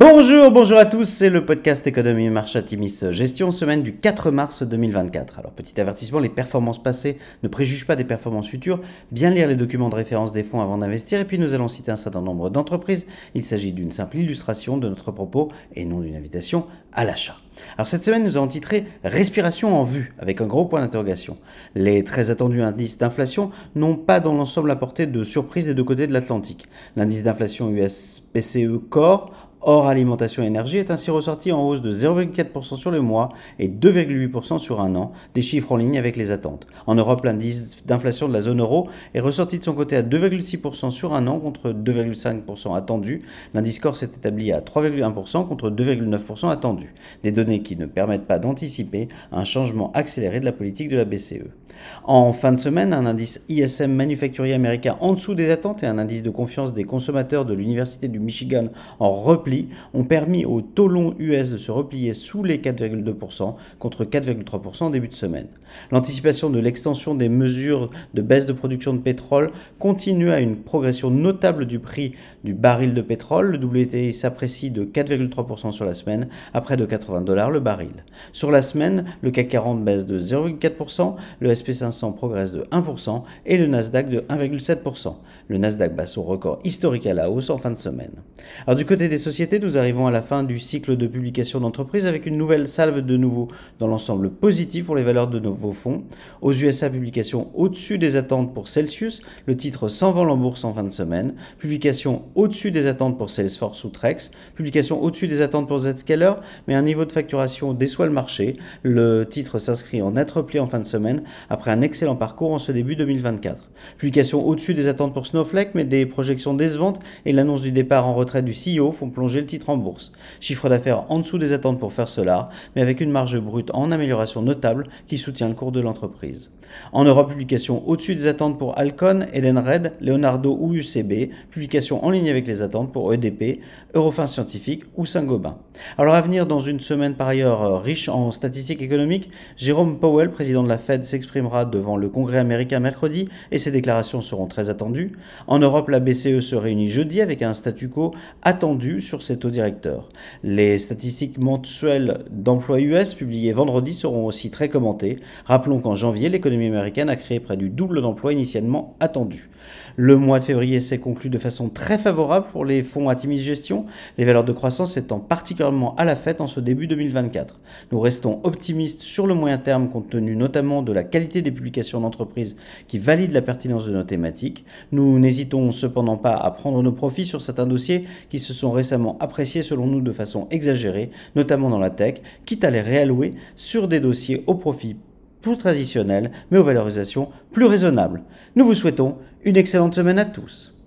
Bonjour, bonjour à tous, c'est le podcast Économie Marche Timis Gestion, semaine du 4 mars 2024. Alors petit avertissement, les performances passées ne préjugent pas des performances futures, bien lire les documents de référence des fonds avant d'investir, et puis nous allons citer un certain nombre d'entreprises. Il s'agit d'une simple illustration de notre propos et non d'une invitation à l'achat. Alors cette semaine, nous avons titré Respiration en vue, avec un gros point d'interrogation. Les très attendus indices d'inflation n'ont pas dans l'ensemble apporté de surprise des deux côtés de l'Atlantique. L'indice d'inflation US PCE Core Hors alimentation et énergie est ainsi ressorti en hausse de 0,4% sur le mois et 2,8% sur un an, des chiffres en ligne avec les attentes. En Europe, l'indice d'inflation de la zone euro est ressorti de son côté à 2,6% sur un an contre 2,5% attendu. L'indice corps s'est établi à 3,1% contre 2,9% attendu. Des données qui ne permettent pas d'anticiper un changement accéléré de la politique de la BCE. En fin de semaine, un indice ISM manufacturier américain en dessous des attentes et un indice de confiance des consommateurs de l'Université du Michigan en repli ont permis au taux long US de se replier sous les 4,2% contre 4,3% en début de semaine. L'anticipation de l'extension des mesures de baisse de production de pétrole continue à une progression notable du prix du baril de pétrole. Le WTI s'apprécie de 4,3% sur la semaine à près de 80 dollars le baril. Sur la semaine, le CAC 40 baisse de 0,4%, le SP500 progresse de 1% et le Nasdaq de 1,7%. Le Nasdaq bat son record historique à la hausse en fin de semaine. Alors du côté des sociétés nous arrivons à la fin du cycle de publication d'entreprise avec une nouvelle salve de nouveau dans l'ensemble positif pour les valeurs de nouveaux fonds. Aux USA, publication au-dessus des attentes pour Celsius, le titre s'envole en bourse en fin de semaine. Publication au-dessus des attentes pour Salesforce ou Trex. Publication au-dessus des attentes pour Zscaler, mais un niveau de facturation déçoit le marché. Le titre s'inscrit en net repli en fin de semaine après un excellent parcours en ce début 2024. Publication au-dessus des attentes pour Snowflake, mais des projections décevantes et l'annonce du départ en retraite du CEO font plonger le titre en bourse. Chiffre d'affaires en dessous des attentes pour faire cela, mais avec une marge brute en amélioration notable qui soutient le cours de l'entreprise. En Europe, publication au-dessus des attentes pour Alcon, Edenred, Leonardo ou UCB, publication en ligne avec les attentes pour EDP, Eurofin Scientifique ou Saint-Gobain. Alors à venir dans une semaine par ailleurs euh, riche en statistiques économiques, Jérôme Powell, président de la Fed, s'exprimera devant le Congrès américain mercredi et ses déclarations seront très attendues. En Europe, la BCE se réunit jeudi avec un statu quo attendu sur ses taux directeurs. Les statistiques mensuelles d'emploi US publiées vendredi seront aussi très commentées. Rappelons qu'en janvier, l'économie américaine a créé près du double d'emplois initialement attendus. Le mois de février s'est conclu de façon très favorable pour les fonds Atimis Gestion, les valeurs de croissance étant particulièrement à la fête en ce début 2024. Nous restons optimistes sur le moyen terme compte tenu notamment de la qualité des publications d'entreprises qui valident la pertinence de nos thématiques. Nous n'hésitons cependant pas à prendre nos profits sur certains dossiers qui se sont récemment appréciés selon nous de façon exagérée, notamment dans la tech, quitte à les réallouer sur des dossiers au profit plus traditionnels mais aux valorisations plus raisonnables. Nous vous souhaitons une excellente semaine à tous.